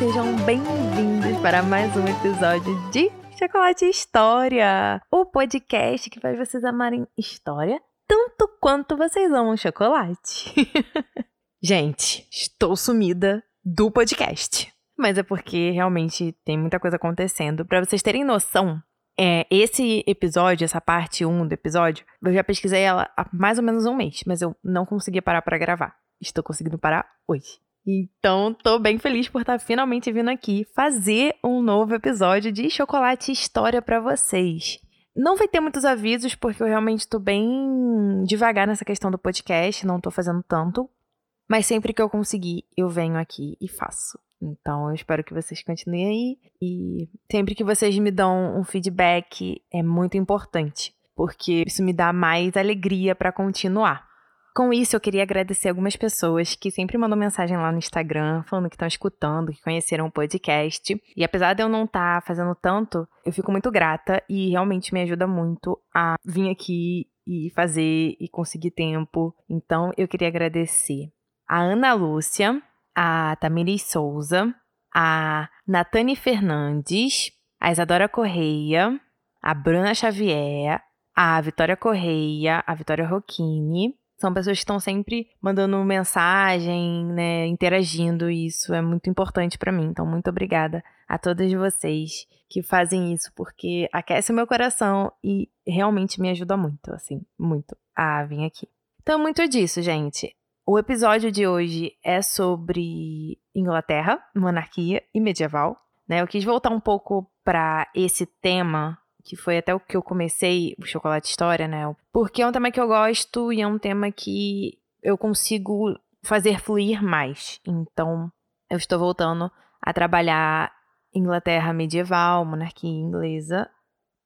Sejam bem-vindos para mais um episódio de Chocolate História, o podcast que faz vocês amarem história tanto quanto vocês amam chocolate. Gente, estou sumida do podcast. Mas é porque realmente tem muita coisa acontecendo. Para vocês terem noção, é, esse episódio, essa parte 1 do episódio, eu já pesquisei ela há mais ou menos um mês, mas eu não conseguia parar para gravar. Estou conseguindo parar hoje. Então, tô bem feliz por estar finalmente vindo aqui fazer um novo episódio de Chocolate História para vocês. Não vai ter muitos avisos, porque eu realmente tô bem devagar nessa questão do podcast, não tô fazendo tanto. Mas sempre que eu conseguir, eu venho aqui e faço. Então, eu espero que vocês continuem aí. E sempre que vocês me dão um feedback, é muito importante, porque isso me dá mais alegria para continuar. Com isso, eu queria agradecer algumas pessoas que sempre mandam mensagem lá no Instagram, falando que estão escutando, que conheceram o podcast. E apesar de eu não estar tá fazendo tanto, eu fico muito grata e realmente me ajuda muito a vir aqui e fazer e conseguir tempo. Então, eu queria agradecer a Ana Lúcia, a Tamiris Souza, a Natane Fernandes, a Isadora Correia, a Bruna Xavier, a Vitória Correia, a Vitória Rocchini. São pessoas que estão sempre mandando mensagem, né, interagindo, e isso é muito importante para mim. Então, muito obrigada a todas vocês que fazem isso, porque aquece o meu coração e realmente me ajuda muito, assim, muito a vir aqui. Então, muito disso, gente. O episódio de hoje é sobre Inglaterra, monarquia e medieval. Né? Eu quis voltar um pouco para esse tema, que foi até o que eu comecei, o Chocolate História, né? Porque é um tema que eu gosto e é um tema que eu consigo fazer fluir mais. Então, eu estou voltando a trabalhar Inglaterra medieval, monarquia inglesa,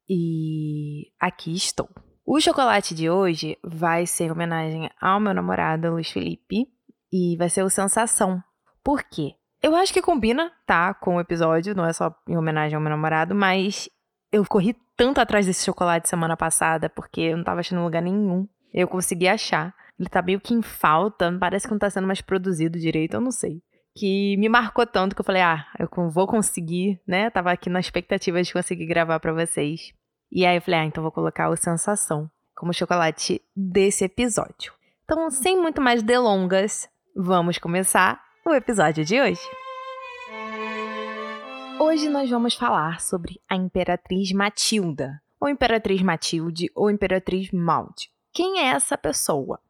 e aqui estou. O chocolate de hoje vai ser em homenagem ao meu namorado, Luiz Felipe, e vai ser o Sensação. Por quê? Eu acho que combina, tá, com o episódio, não é só em homenagem ao meu namorado, mas eu corri tanto atrás desse chocolate semana passada, porque eu não tava achando lugar nenhum. Eu consegui achar. Ele tá meio que em falta, parece que não tá sendo mais produzido direito, eu não sei. Que me marcou tanto que eu falei, ah, eu vou conseguir, né? Tava aqui na expectativa de conseguir gravar para vocês. E aí eu falei, ah, então vou colocar o Sensação como chocolate desse episódio. Então, sem muito mais delongas, vamos começar o episódio de hoje. Hoje nós vamos falar sobre a Imperatriz Matilda, ou Imperatriz Matilde, ou Imperatriz Maud. Quem é essa pessoa?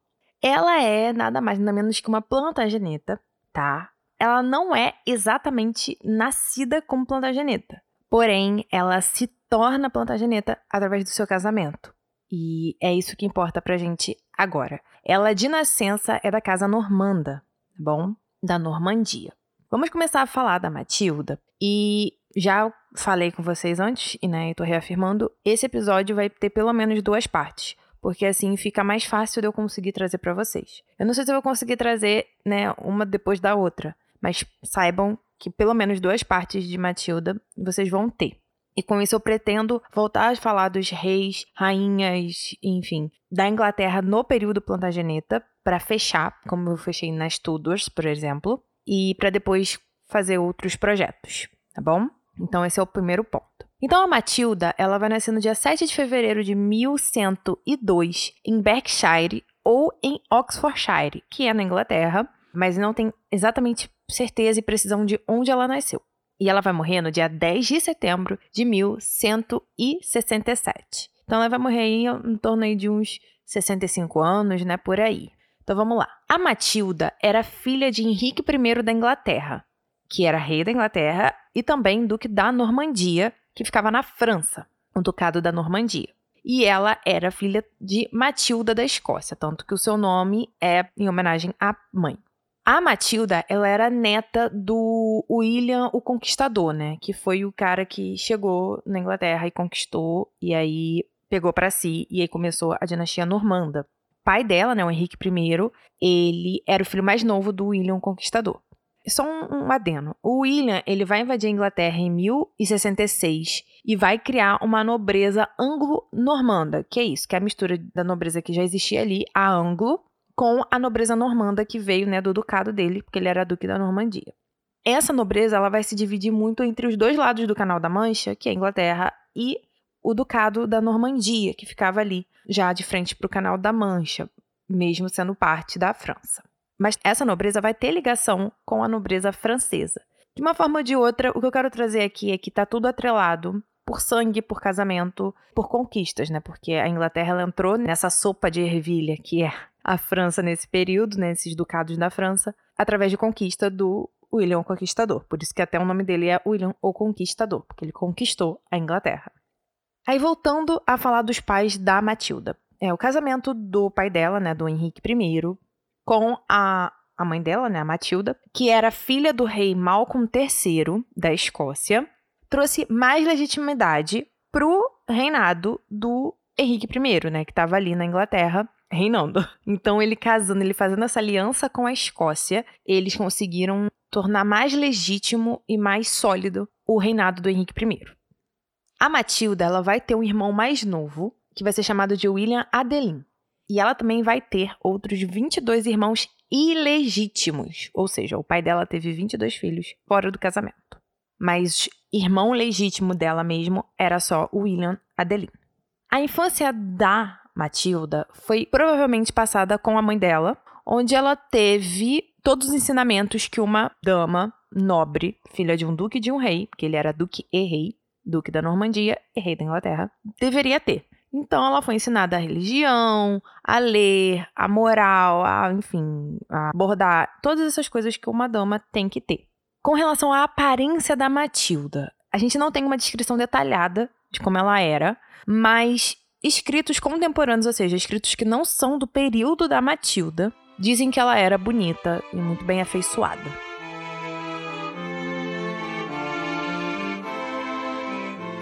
Ela é nada mais nada menos que uma plantageneta, tá? Ela não é exatamente nascida como plantageneta, porém ela se torna Plantageneta através do seu casamento. E é isso que importa pra gente agora. Ela de nascença é da casa normanda, tá bom? Da Normandia. Vamos começar a falar da Matilda. E já falei com vocês antes, e né, tô reafirmando, esse episódio vai ter pelo menos duas partes. Porque assim fica mais fácil de eu conseguir trazer para vocês. Eu não sei se eu vou conseguir trazer, né, uma depois da outra. Mas saibam que pelo menos duas partes de Matilda vocês vão ter. E com isso eu pretendo voltar a falar dos reis, rainhas, enfim, da Inglaterra no período Plantageneta, para fechar, como eu fechei nas Tudors, por exemplo, e para depois fazer outros projetos, tá bom? Então esse é o primeiro ponto. Então a Matilda, ela vai nascer no dia 7 de fevereiro de 1102 em Berkshire ou em Oxfordshire, que é na Inglaterra, mas não tem exatamente certeza e precisão de onde ela nasceu. E ela vai morrer no dia 10 de setembro de 1167. Então ela vai morrer aí em torno aí de uns 65 anos, né, por aí. Então vamos lá. A Matilda era filha de Henrique I da Inglaterra, que era rei da Inglaterra e também duque da Normandia, que ficava na França, o ducado da Normandia. E ela era filha de Matilda da Escócia, tanto que o seu nome é em homenagem à mãe. A Matilda, ela era neta do William o Conquistador, né? Que foi o cara que chegou na Inglaterra e conquistou, e aí pegou para si, e aí começou a dinastia normanda. Pai dela, né, o Henrique I, ele era o filho mais novo do William Conquistador. Só um, um adeno. O William, ele vai invadir a Inglaterra em 1066 e vai criar uma nobreza anglo-normanda. Que é isso? Que é a mistura da nobreza que já existia ali, a anglo, com a nobreza normanda que veio, né, do ducado dele, porque ele era duque da Normandia. Essa nobreza, ela vai se dividir muito entre os dois lados do Canal da Mancha, que é a Inglaterra, e o ducado da Normandia, que ficava ali, já de frente para o Canal da Mancha, mesmo sendo parte da França. Mas essa nobreza vai ter ligação com a nobreza francesa. De uma forma ou de outra, o que eu quero trazer aqui é que está tudo atrelado por sangue, por casamento, por conquistas, né? Porque a Inglaterra entrou nessa sopa de ervilha que é a França nesse período, né? Esses ducados da França, através de conquista do William o Conquistador. Por isso que até o nome dele é William o Conquistador, porque ele conquistou a Inglaterra. Aí voltando a falar dos pais da Matilda. É o casamento do pai dela, né, do Henrique I, com a, a mãe dela, né, a Matilda, que era filha do rei Malcolm III da Escócia, trouxe mais legitimidade pro reinado do Henrique I, né, que estava ali na Inglaterra reinando. Então ele casando, ele fazendo essa aliança com a Escócia, eles conseguiram tornar mais legítimo e mais sólido o reinado do Henrique I. A Matilda, ela vai ter um irmão mais novo, que vai ser chamado de William Adelin. E ela também vai ter outros 22 irmãos ilegítimos, ou seja, o pai dela teve 22 filhos fora do casamento. Mas irmão legítimo dela mesmo era só William Adelin. A infância da Matilda foi provavelmente passada com a mãe dela, onde ela teve todos os ensinamentos que uma dama nobre, filha de um duque e de um rei, que ele era duque e rei, duque da Normandia e rei da Inglaterra, deveria ter. Então ela foi ensinada a religião, a ler, a moral, a, enfim, a abordar todas essas coisas que uma dama tem que ter. Com relação à aparência da Matilda, a gente não tem uma descrição detalhada de como ela era, mas escritos contemporâneos, ou seja, escritos que não são do período da Matilda, dizem que ela era bonita e muito bem afeiçoada.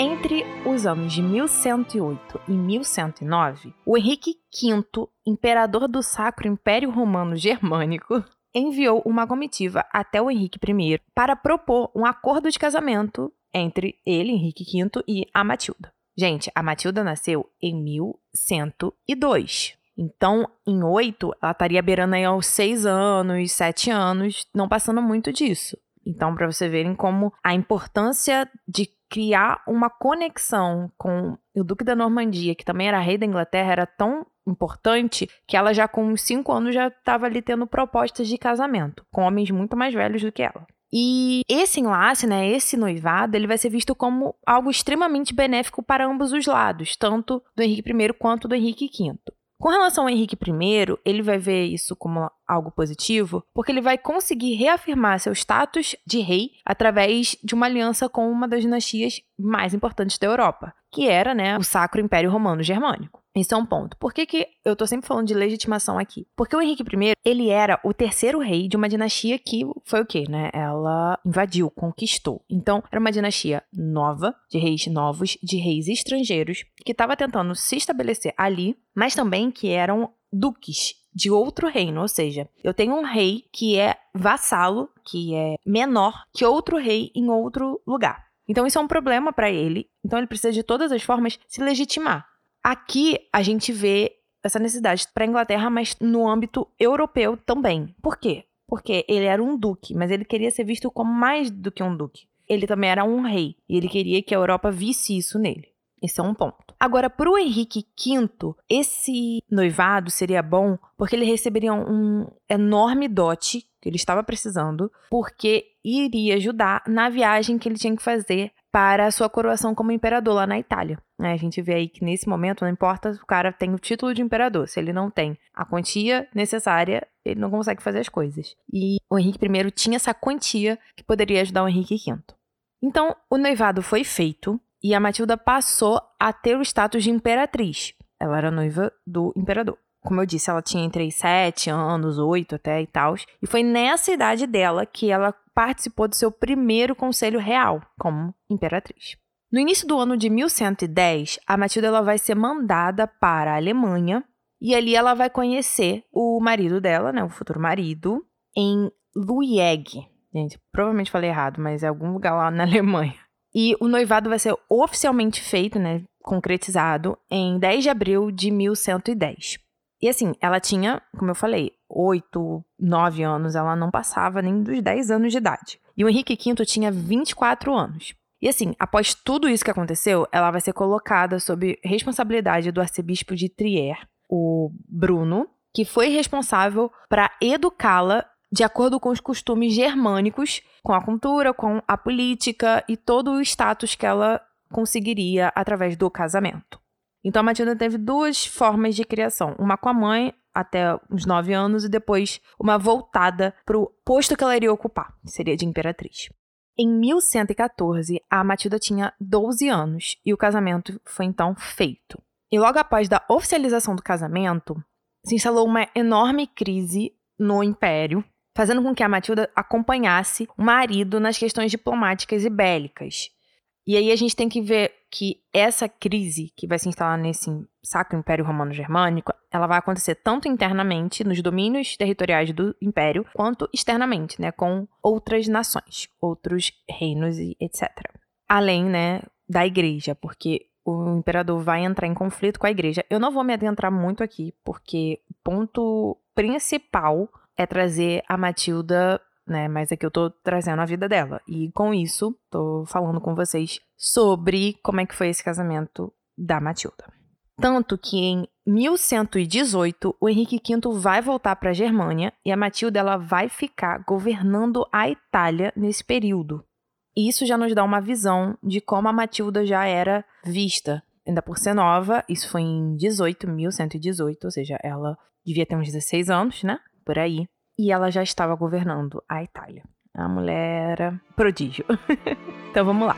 Entre os anos de 1108 e 1109, o Henrique V, imperador do Sacro Império Romano Germânico, enviou uma comitiva até o Henrique I para propor um acordo de casamento entre ele, Henrique V, e a Matilda. Gente, a Matilda nasceu em 1102. Então, em oito, ela estaria beirando aí aos seis anos, sete anos, não passando muito disso. Então, para vocês verem como a importância de criar uma conexão com o Duque da Normandia, que também era rei da Inglaterra, era tão importante que ela já com cinco anos já estava ali tendo propostas de casamento com homens muito mais velhos do que ela. E esse enlace, né, esse noivado, ele vai ser visto como algo extremamente benéfico para ambos os lados, tanto do Henrique I quanto do Henrique V. Com relação ao Henrique I, ele vai ver isso como algo positivo, porque ele vai conseguir reafirmar seu status de rei através de uma aliança com uma das dinastias mais importantes da Europa, que era, né, o Sacro Império Romano Germânico. Isso é um ponto. Por que, que eu tô sempre falando de legitimação aqui? Porque o Henrique I, ele era o terceiro rei de uma dinastia que foi o quê, né? Ela invadiu, conquistou. Então, era uma dinastia nova, de reis novos, de reis estrangeiros, que estava tentando se estabelecer ali, mas também que eram duques de outro reino, ou seja, eu tenho um rei que é vassalo, que é menor que outro rei em outro lugar. Então isso é um problema para ele. Então ele precisa de todas as formas se legitimar. Aqui a gente vê essa necessidade para a Inglaterra, mas no âmbito europeu também. Por quê? Porque ele era um duque, mas ele queria ser visto como mais do que um duque. Ele também era um rei e ele queria que a Europa visse isso nele. Esse é um ponto. Agora, para o Henrique V, esse noivado seria bom porque ele receberia um enorme dote que ele estava precisando, porque iria ajudar na viagem que ele tinha que fazer para a sua coroação como imperador lá na Itália. É, a gente vê aí que nesse momento, não importa, o cara tem o título de imperador. Se ele não tem a quantia necessária, ele não consegue fazer as coisas. E o Henrique I tinha essa quantia que poderia ajudar o Henrique V. Então, o noivado foi feito e a Matilda passou a ter o status de imperatriz. Ela era noiva do imperador. Como eu disse, ela tinha entre 7 anos, 8 até e tal. E foi nessa idade dela que ela participou do seu primeiro conselho real como imperatriz. No início do ano de 1110, a Matilda ela vai ser mandada para a Alemanha e ali ela vai conhecer o marido dela, né, o futuro marido, em Lueg. Gente, provavelmente falei errado, mas é algum lugar lá na Alemanha. E o noivado vai ser oficialmente feito, né, concretizado em 10 de abril de 1110. E assim, ela tinha, como eu falei, 8, 9 anos, ela não passava nem dos 10 anos de idade. E o Henrique V tinha 24 anos. E assim, após tudo isso que aconteceu, ela vai ser colocada sob responsabilidade do arcebispo de Trier, o Bruno, que foi responsável para educá-la de acordo com os costumes germânicos, com a cultura, com a política e todo o status que ela conseguiria através do casamento. Então a Matilda teve duas formas de criação: uma com a mãe até uns 9 anos e depois uma voltada para o posto que ela iria ocupar, que seria de imperatriz. Em 1114, a Matilda tinha 12 anos e o casamento foi então feito. E logo após da oficialização do casamento, se instalou uma enorme crise no império, fazendo com que a Matilda acompanhasse o marido nas questões diplomáticas e bélicas. E aí a gente tem que ver que essa crise que vai se instalar nesse Sacro Império Romano Germânico, ela vai acontecer tanto internamente nos domínios territoriais do império, quanto externamente, né, com outras nações, outros reinos e etc. Além, né, da igreja, porque o imperador vai entrar em conflito com a igreja. Eu não vou me adentrar muito aqui, porque o ponto principal é trazer a Matilda né? Mas aqui eu tô trazendo a vida dela. E com isso, tô falando com vocês sobre como é que foi esse casamento da Matilda. Tanto que em 1118 o Henrique V vai voltar para a Germânia e a Matilda ela vai ficar governando a Itália nesse período. E isso já nos dá uma visão de como a Matilda já era vista. Ainda por ser nova, isso foi em 18, 1118, ou seja, ela devia ter uns 16 anos, né? Por aí e ela já estava governando a Itália. A mulher era prodígio. então vamos lá.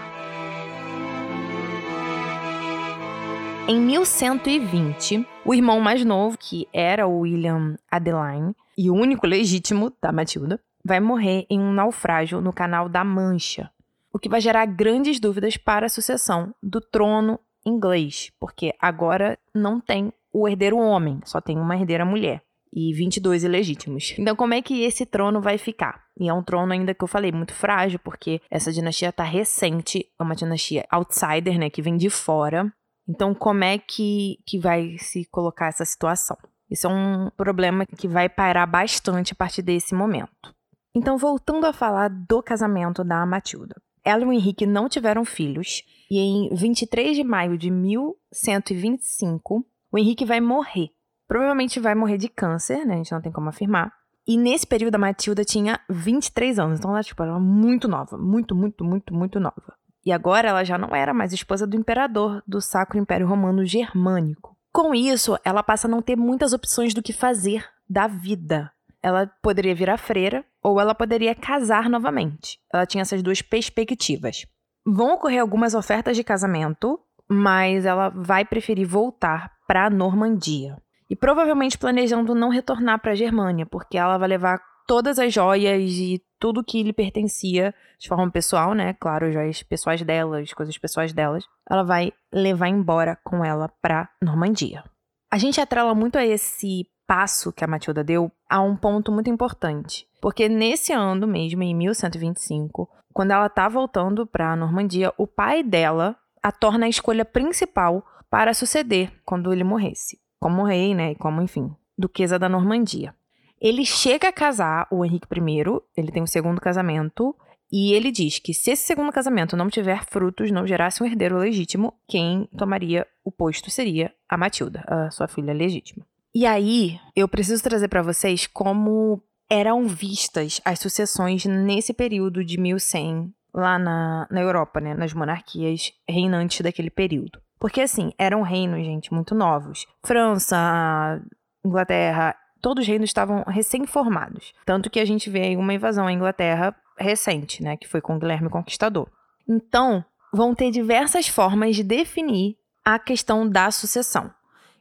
Em 1120, o irmão mais novo, que era o William Adeline, e o único legítimo da Matilda, vai morrer em um naufrágio no Canal da Mancha, o que vai gerar grandes dúvidas para a sucessão do trono inglês, porque agora não tem o herdeiro homem, só tem uma herdeira mulher e 22 ilegítimos. Então, como é que esse trono vai ficar? E é um trono ainda que eu falei muito frágil, porque essa dinastia tá recente, é uma dinastia outsider, né, que vem de fora. Então, como é que, que vai se colocar essa situação? Isso é um problema que vai parar bastante a partir desse momento. Então, voltando a falar do casamento da Matilda. Ela e o Henrique não tiveram filhos, e em 23 de maio de 1125, o Henrique vai morrer Provavelmente vai morrer de câncer, né? A gente não tem como afirmar. E nesse período a Matilda tinha 23 anos, então ela, tipo, era muito nova, muito, muito, muito, muito nova. E agora ela já não era mais esposa do imperador do Sacro Império Romano Germânico. Com isso, ela passa a não ter muitas opções do que fazer da vida. Ela poderia virar freira ou ela poderia casar novamente. Ela tinha essas duas perspectivas. Vão ocorrer algumas ofertas de casamento, mas ela vai preferir voltar para a Normandia e provavelmente planejando não retornar para a Germânia, porque ela vai levar todas as joias e tudo que lhe pertencia de forma pessoal, né? Claro, joias pessoais delas, coisas pessoais delas, ela vai levar embora com ela para Normandia. A gente atrela muito a esse passo que a Matilda deu a um ponto muito importante, porque nesse ano mesmo, em 1125, quando ela tá voltando para Normandia, o pai dela a torna a escolha principal para suceder quando ele morresse como rei, né, e como, enfim, duquesa da Normandia. Ele chega a casar o Henrique I, ele tem um segundo casamento, e ele diz que se esse segundo casamento não tiver frutos, não gerasse um herdeiro legítimo, quem tomaria o posto seria a Matilda, a sua filha legítima. E aí, eu preciso trazer para vocês como eram vistas as sucessões nesse período de 1100 lá na, na Europa, né, nas monarquias reinantes daquele período. Porque, assim, eram reinos, gente, muito novos. França, Inglaterra, todos os reinos estavam recém-formados. Tanto que a gente vê aí uma invasão à Inglaterra recente, né? Que foi com Guilherme Conquistador. Então, vão ter diversas formas de definir a questão da sucessão.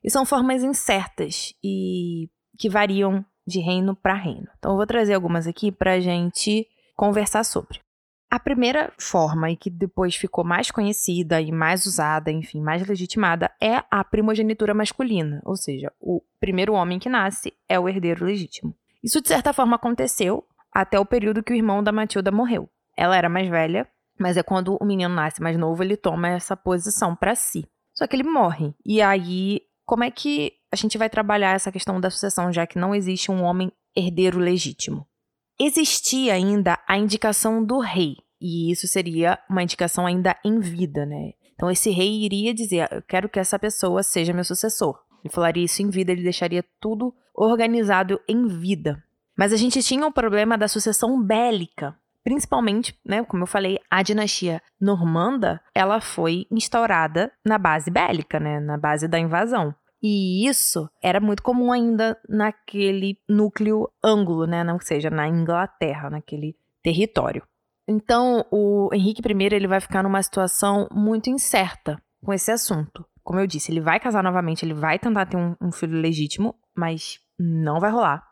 E são formas incertas e que variam de reino para reino. Então, eu vou trazer algumas aqui para a gente conversar sobre. A primeira forma, e que depois ficou mais conhecida e mais usada, enfim, mais legitimada, é a primogenitura masculina, ou seja, o primeiro homem que nasce é o herdeiro legítimo. Isso, de certa forma, aconteceu até o período que o irmão da Matilda morreu. Ela era mais velha, mas é quando o menino nasce mais novo, ele toma essa posição para si. Só que ele morre. E aí, como é que a gente vai trabalhar essa questão da sucessão, já que não existe um homem herdeiro legítimo. Existia ainda a indicação do rei, e isso seria uma indicação ainda em vida, né? Então esse rei iria dizer: Eu quero que essa pessoa seja meu sucessor. Ele falaria isso em vida, ele deixaria tudo organizado em vida. Mas a gente tinha o problema da sucessão bélica. Principalmente, né, como eu falei, a dinastia normanda, ela foi instaurada na base bélica, né, na base da invasão. E isso era muito comum ainda naquele núcleo ângulo, né? Não seja na Inglaterra, naquele território. Então, o Henrique I ele vai ficar numa situação muito incerta com esse assunto. Como eu disse, ele vai casar novamente, ele vai tentar ter um, um filho legítimo, mas não vai rolar.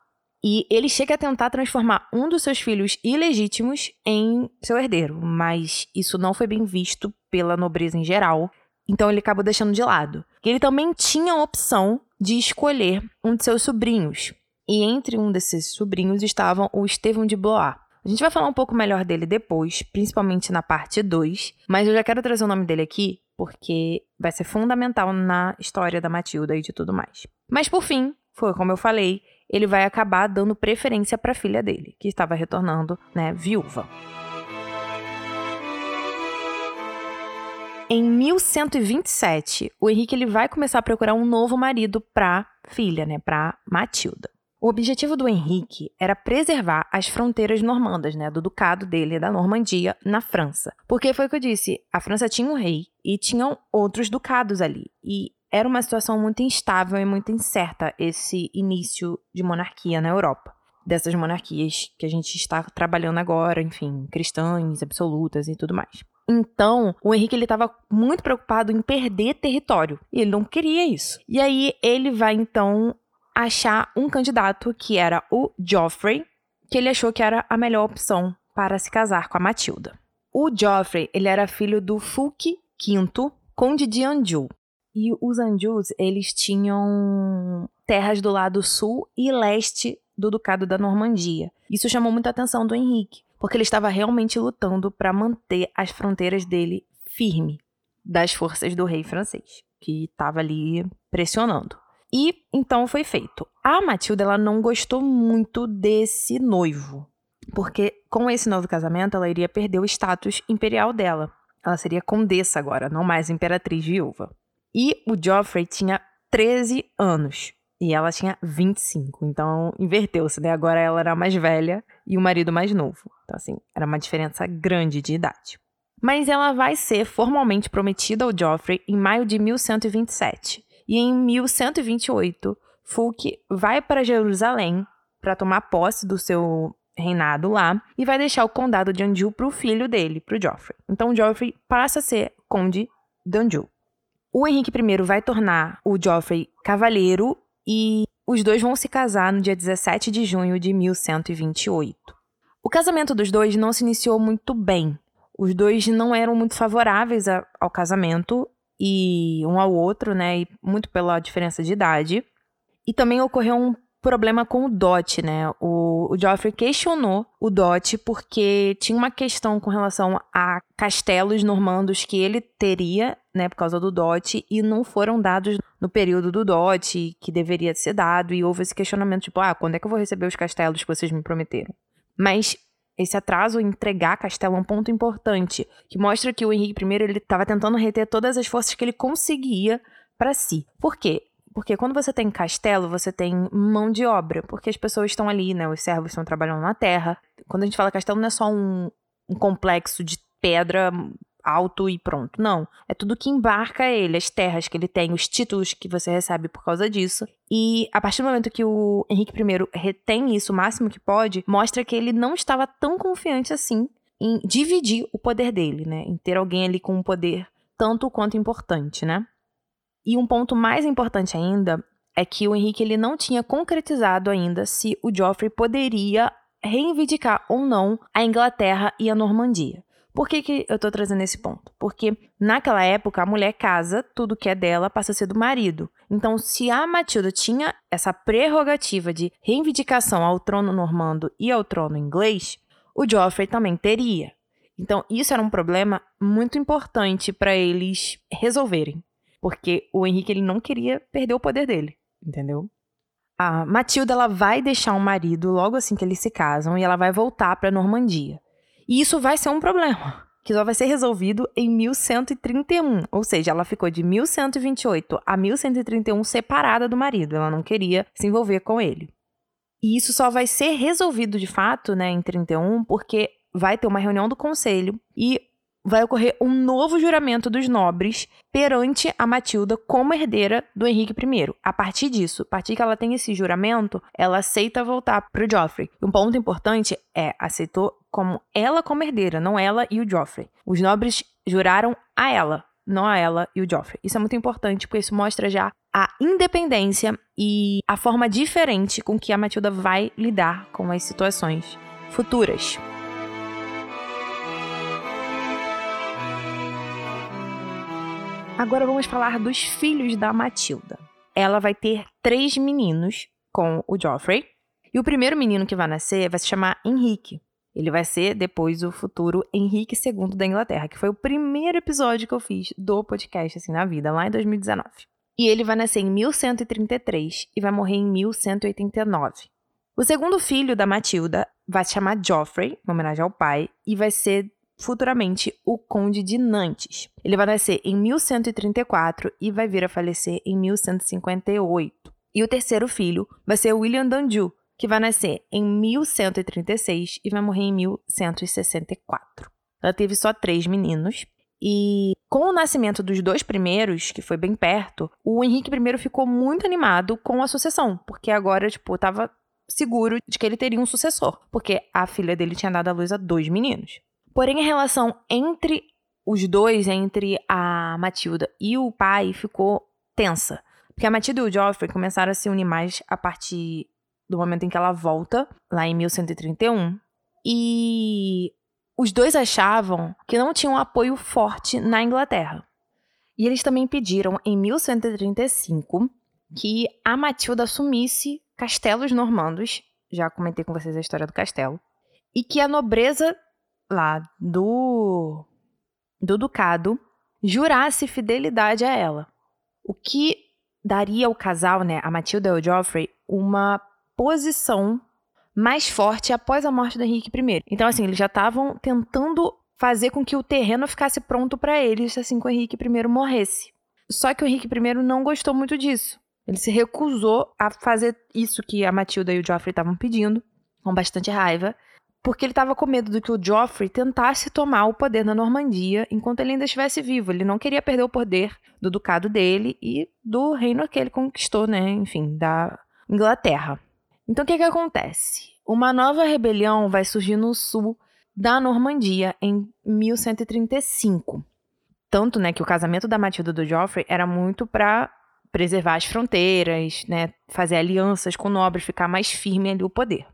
E ele chega a tentar transformar um dos seus filhos ilegítimos em seu herdeiro, mas isso não foi bem visto pela nobreza em geral, então ele acabou deixando de lado. Ele também tinha a opção de escolher um de seus sobrinhos. E entre um desses sobrinhos estavam o Estevão de Blois. A gente vai falar um pouco melhor dele depois, principalmente na parte 2, mas eu já quero trazer o nome dele aqui porque vai ser fundamental na história da Matilda e de tudo mais. Mas por fim, foi como eu falei, ele vai acabar dando preferência para a filha dele, que estava retornando, né, viúva. Em 1127, o Henrique ele vai começar a procurar um novo marido para filha, né, para Matilda. O objetivo do Henrique era preservar as fronteiras normandas, né, do ducado dele, da Normandia, na França. Porque foi o que eu disse, a França tinha um rei e tinham outros ducados ali. E era uma situação muito instável e muito incerta esse início de monarquia na Europa. Dessas monarquias que a gente está trabalhando agora, enfim, cristãs, absolutas e tudo mais. Então, o Henrique ele estava muito preocupado em perder território e ele não queria isso. E aí ele vai então achar um candidato que era o Geoffrey, que ele achou que era a melhor opção para se casar com a Matilda. O Geoffrey, ele era filho do Fulk V, conde de Anjou. E os Anjous, eles tinham terras do lado sul e leste do ducado da Normandia. Isso chamou muita atenção do Henrique, porque ele estava realmente lutando para manter as fronteiras dele firme das forças do rei francês, que estava ali pressionando. E então foi feito. A Matilda ela não gostou muito desse noivo, porque com esse novo casamento ela iria perder o status imperial dela. Ela seria condessa agora, não mais imperatriz viúva. E o Joffrey tinha 13 anos. E ela tinha 25. Então, inverteu-se, né? Agora ela era mais velha e o marido mais novo. Então, assim, era uma diferença grande de idade. Mas ela vai ser formalmente prometida ao Joffrey em maio de 1127. E em 1128, Fulk vai para Jerusalém para tomar posse do seu reinado lá e vai deixar o condado de Anjou para o filho dele, para o Joffrey. Então, o Joffrey passa a ser conde de Anjou. O Henrique I vai tornar o Joffrey cavaleiro e os dois vão se casar no dia 17 de junho de 1128. O casamento dos dois não se iniciou muito bem. Os dois não eram muito favoráveis a, ao casamento e um ao outro, né? E muito pela diferença de idade. E também ocorreu um problema com o dote, né? O, o Joffrey questionou o dote porque tinha uma questão com relação a castelos normandos que ele teria, né, por causa do dote, e não foram dados no período do dote que deveria ser dado, e houve esse questionamento, tipo, ah, quando é que eu vou receber os castelos que vocês me prometeram? Mas esse atraso em entregar castelo é um ponto importante, que mostra que o Henrique I ele estava tentando reter todas as forças que ele conseguia para si. Por quê? Porque quando você tem castelo, você tem mão de obra, porque as pessoas estão ali, né? Os servos estão trabalhando na terra. Quando a gente fala castelo, não é só um, um complexo de pedra alto e pronto. Não. É tudo que embarca ele, as terras que ele tem, os títulos que você recebe por causa disso. E a partir do momento que o Henrique I retém isso o máximo que pode, mostra que ele não estava tão confiante assim em dividir o poder dele, né? Em ter alguém ali com um poder tanto quanto importante, né? E um ponto mais importante ainda é que o Henrique ele não tinha concretizado ainda se o Joffrey poderia reivindicar ou não a Inglaterra e a Normandia. Por que, que eu estou trazendo esse ponto? Porque naquela época a mulher casa, tudo que é dela passa a ser do marido. Então, se a Matilda tinha essa prerrogativa de reivindicação ao trono normando e ao trono inglês, o Joffrey também teria. Então, isso era um problema muito importante para eles resolverem porque o Henrique ele não queria perder o poder dele. entendeu? A Matilda ela vai deixar o marido logo assim que eles se casam e ela vai voltar para Normandia. E isso vai ser um problema, que só vai ser resolvido em 1131, ou seja, ela ficou de 1128 a 1131 separada do marido, ela não queria se envolver com ele. E isso só vai ser resolvido de fato, né, em 31, porque vai ter uma reunião do conselho e vai ocorrer um novo juramento dos nobres perante a Matilda como herdeira do Henrique I. A partir disso, a partir que ela tem esse juramento, ela aceita voltar para o Joffrey. Um ponto importante é aceitou como ela como herdeira, não ela e o Joffrey. Os nobres juraram a ela, não a ela e o Joffrey. Isso é muito importante porque isso mostra já a independência e a forma diferente com que a Matilda vai lidar com as situações futuras. Agora vamos falar dos filhos da Matilda. Ela vai ter três meninos com o Joffrey. E o primeiro menino que vai nascer vai se chamar Henrique. Ele vai ser depois o futuro Henrique II da Inglaterra, que foi o primeiro episódio que eu fiz do podcast assim na vida, lá em 2019. E ele vai nascer em 1133 e vai morrer em 1189. O segundo filho da Matilda vai se chamar Joffrey, em homenagem ao pai, e vai ser futuramente o Conde de Nantes. Ele vai nascer em 1134 e vai vir a falecer em 1158. E o terceiro filho vai ser William Danju, que vai nascer em 1136 e vai morrer em 1164. Ela teve só três meninos. E com o nascimento dos dois primeiros, que foi bem perto, o Henrique I ficou muito animado com a sucessão, porque agora, tipo, estava seguro de que ele teria um sucessor, porque a filha dele tinha dado à luz a dois meninos. Porém, a relação entre os dois, entre a Matilda e o pai, ficou tensa. Porque a Matilda e o Joffrey começaram a se unir mais a partir do momento em que ela volta, lá em 1131. E os dois achavam que não tinham apoio forte na Inglaterra. E eles também pediram, em 1135, que a Matilda assumisse castelos normandos. Já comentei com vocês a história do castelo. E que a nobreza lá do, do ducado jurasse fidelidade a ela. O que daria ao casal, né, a Matilda e o Geoffrey, uma posição mais forte após a morte do Henrique I. Então, assim, eles já estavam tentando fazer com que o terreno ficasse pronto para eles assim que o Henrique I morresse. Só que o Henrique I não gostou muito disso. Ele se recusou a fazer isso que a Matilda e o Geoffrey estavam pedindo, com bastante raiva porque ele estava com medo de que o Joffrey tentasse tomar o poder na Normandia enquanto ele ainda estivesse vivo. Ele não queria perder o poder do ducado dele e do reino que ele conquistou, né? Enfim, da Inglaterra. Então o que, que acontece? Uma nova rebelião vai surgir no sul da Normandia em 1135. Tanto, né, que o casamento da Matilda do Joffrey era muito para preservar as fronteiras, né, fazer alianças com nobres, ficar mais firme ali o poder.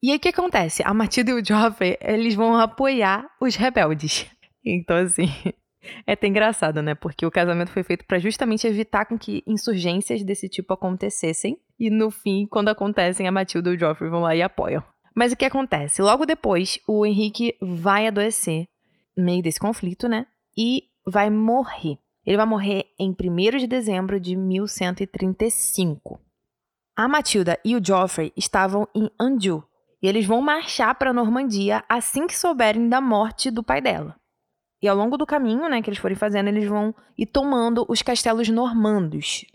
E aí o que acontece? A Matilda e o Joffrey, eles vão apoiar os rebeldes. Então, assim, é até engraçado, né? Porque o casamento foi feito para justamente evitar com que insurgências desse tipo acontecessem. E no fim, quando acontecem, a Matilda e o Joffrey vão lá e apoiam. Mas o que acontece? Logo depois, o Henrique vai adoecer no meio desse conflito, né? E vai morrer. Ele vai morrer em 1 de dezembro de 1135. A Matilda e o Joffrey estavam em Anjou, e eles vão marchar para a Normandia assim que souberem da morte do pai dela. E ao longo do caminho, né, que eles forem fazendo, eles vão ir tomando os castelos normandos.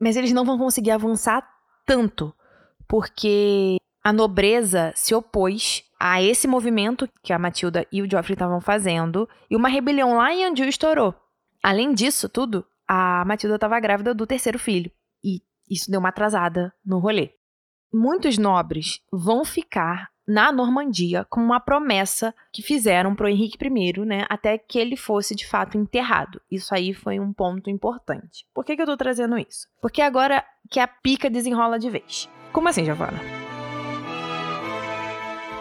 Mas eles não vão conseguir avançar tanto, porque a nobreza se opôs a esse movimento que a Matilda e o Geoffrey estavam fazendo, e uma rebelião lá em Anjou estourou. Além disso tudo, a Matilda estava grávida do terceiro filho, e isso deu uma atrasada no rolê muitos nobres vão ficar na Normandia como uma promessa que fizeram para o Henrique I, né, até que ele fosse de fato enterrado. Isso aí foi um ponto importante. Por que, que eu estou trazendo isso? Porque agora que a pica desenrola de vez. Como assim, Giovana?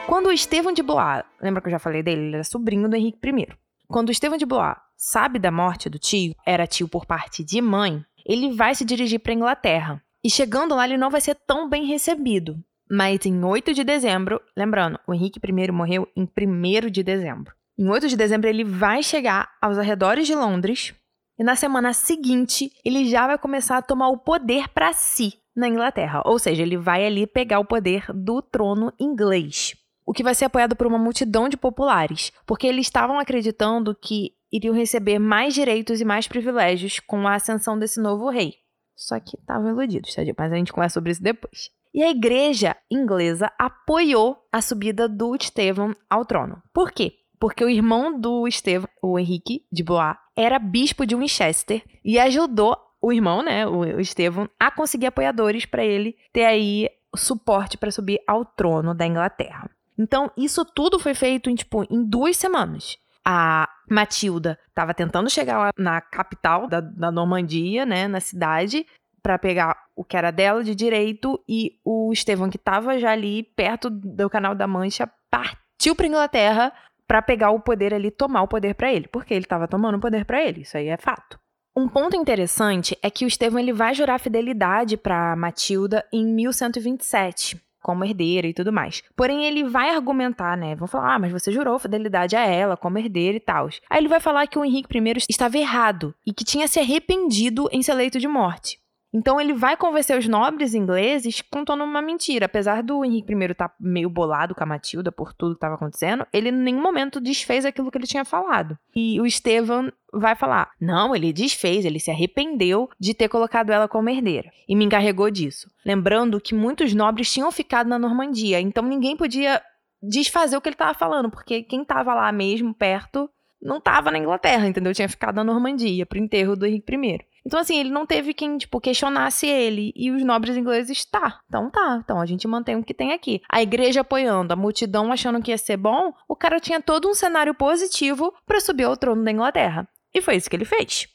Quando o Estevão de Blois, lembra que eu já falei dele? Ele era sobrinho do Henrique I. Quando o Estevão de Blois sabe da morte do tio, era tio por parte de mãe, ele vai se dirigir para Inglaterra e chegando lá, ele não vai ser tão bem recebido. Mas em 8 de dezembro, lembrando, o Henrique I morreu em 1 de dezembro. Em 8 de dezembro, ele vai chegar aos arredores de Londres. E na semana seguinte, ele já vai começar a tomar o poder para si na Inglaterra. Ou seja, ele vai ali pegar o poder do trono inglês. O que vai ser apoiado por uma multidão de populares, porque eles estavam acreditando que iriam receber mais direitos e mais privilégios com a ascensão desse novo rei. Só que estavam iludidos? Mas a gente conversa sobre isso depois. E a igreja inglesa apoiou a subida do Estevão ao trono. Por quê? Porque o irmão do Estevão, o Henrique de Blois, era bispo de Winchester e ajudou o irmão, né, o Estevão, a conseguir apoiadores para ele ter aí suporte para subir ao trono da Inglaterra. Então, isso tudo foi feito em, tipo, em duas semanas. A Matilda estava tentando chegar lá na capital da, da Normandia, né, na cidade, para pegar o que era dela de direito e o Estevão, que estava já ali perto do Canal da Mancha, partiu para Inglaterra para pegar o poder ali, tomar o poder para ele, porque ele estava tomando o poder para ele, isso aí é fato. Um ponto interessante é que o Estevão ele vai jurar fidelidade para Matilda em 1127 como herdeira e tudo mais. Porém, ele vai argumentar, né? Vão falar, ah, mas você jurou fidelidade a ela como herdeira e tal. Aí ele vai falar que o Henrique I estava errado e que tinha se arrependido em ser leito de morte. Então ele vai convencer os nobres ingleses contando uma mentira. Apesar do Henrique I estar tá meio bolado com a Matilda por tudo que estava acontecendo, ele em nenhum momento desfez aquilo que ele tinha falado. E o Estevam vai falar: não, ele desfez, ele se arrependeu de ter colocado ela como herdeira e me encarregou disso. Lembrando que muitos nobres tinham ficado na Normandia, então ninguém podia desfazer o que ele estava falando, porque quem estava lá mesmo perto não estava na Inglaterra, entendeu? Tinha ficado na Normandia pro enterro do Henrique I. Então, assim, ele não teve quem, tipo, questionasse ele. E os nobres ingleses, tá, então tá. Então a gente mantém o que tem aqui. A igreja apoiando, a multidão achando que ia ser bom, o cara tinha todo um cenário positivo para subir ao trono da Inglaterra. E foi isso que ele fez.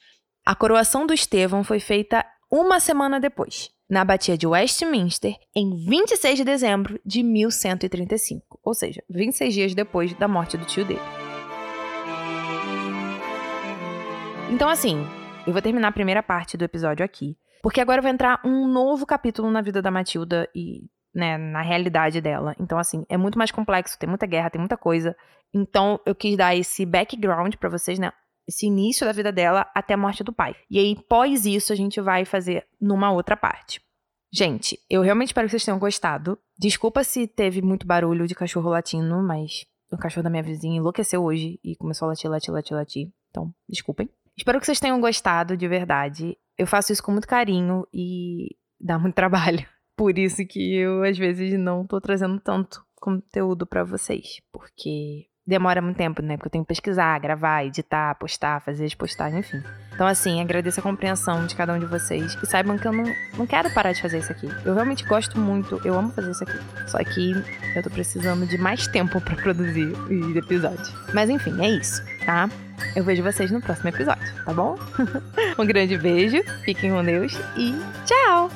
A coroação do Estevão foi feita uma semana depois, na abatia de Westminster, em 26 de dezembro de 1135. Ou seja, 26 dias depois da morte do tio dele. Então, assim, eu vou terminar a primeira parte do episódio aqui. Porque agora vai entrar um novo capítulo na vida da Matilda e, né, na realidade dela. Então, assim, é muito mais complexo, tem muita guerra, tem muita coisa. Então, eu quis dar esse background para vocês, né? Esse início da vida dela até a morte do pai. E aí, pós isso, a gente vai fazer numa outra parte. Gente, eu realmente espero que vocês tenham gostado. Desculpa se teve muito barulho de cachorro latindo, mas o cachorro da minha vizinha enlouqueceu hoje e começou a latir, latir, latir, latir. Então, desculpem. Espero que vocês tenham gostado de verdade. Eu faço isso com muito carinho e dá muito trabalho. Por isso que eu às vezes não tô trazendo tanto conteúdo para vocês, porque demora muito tempo, né? Porque eu tenho que pesquisar, gravar, editar, postar, fazer as postagens, enfim. Então, assim, agradeço a compreensão de cada um de vocês. E saibam que eu não, não quero parar de fazer isso aqui. Eu realmente gosto muito, eu amo fazer isso aqui. Só que eu tô precisando de mais tempo para produzir os episódios. Mas enfim, é isso, tá? Eu vejo vocês no próximo episódio, tá bom? um grande beijo, fiquem com Deus e tchau!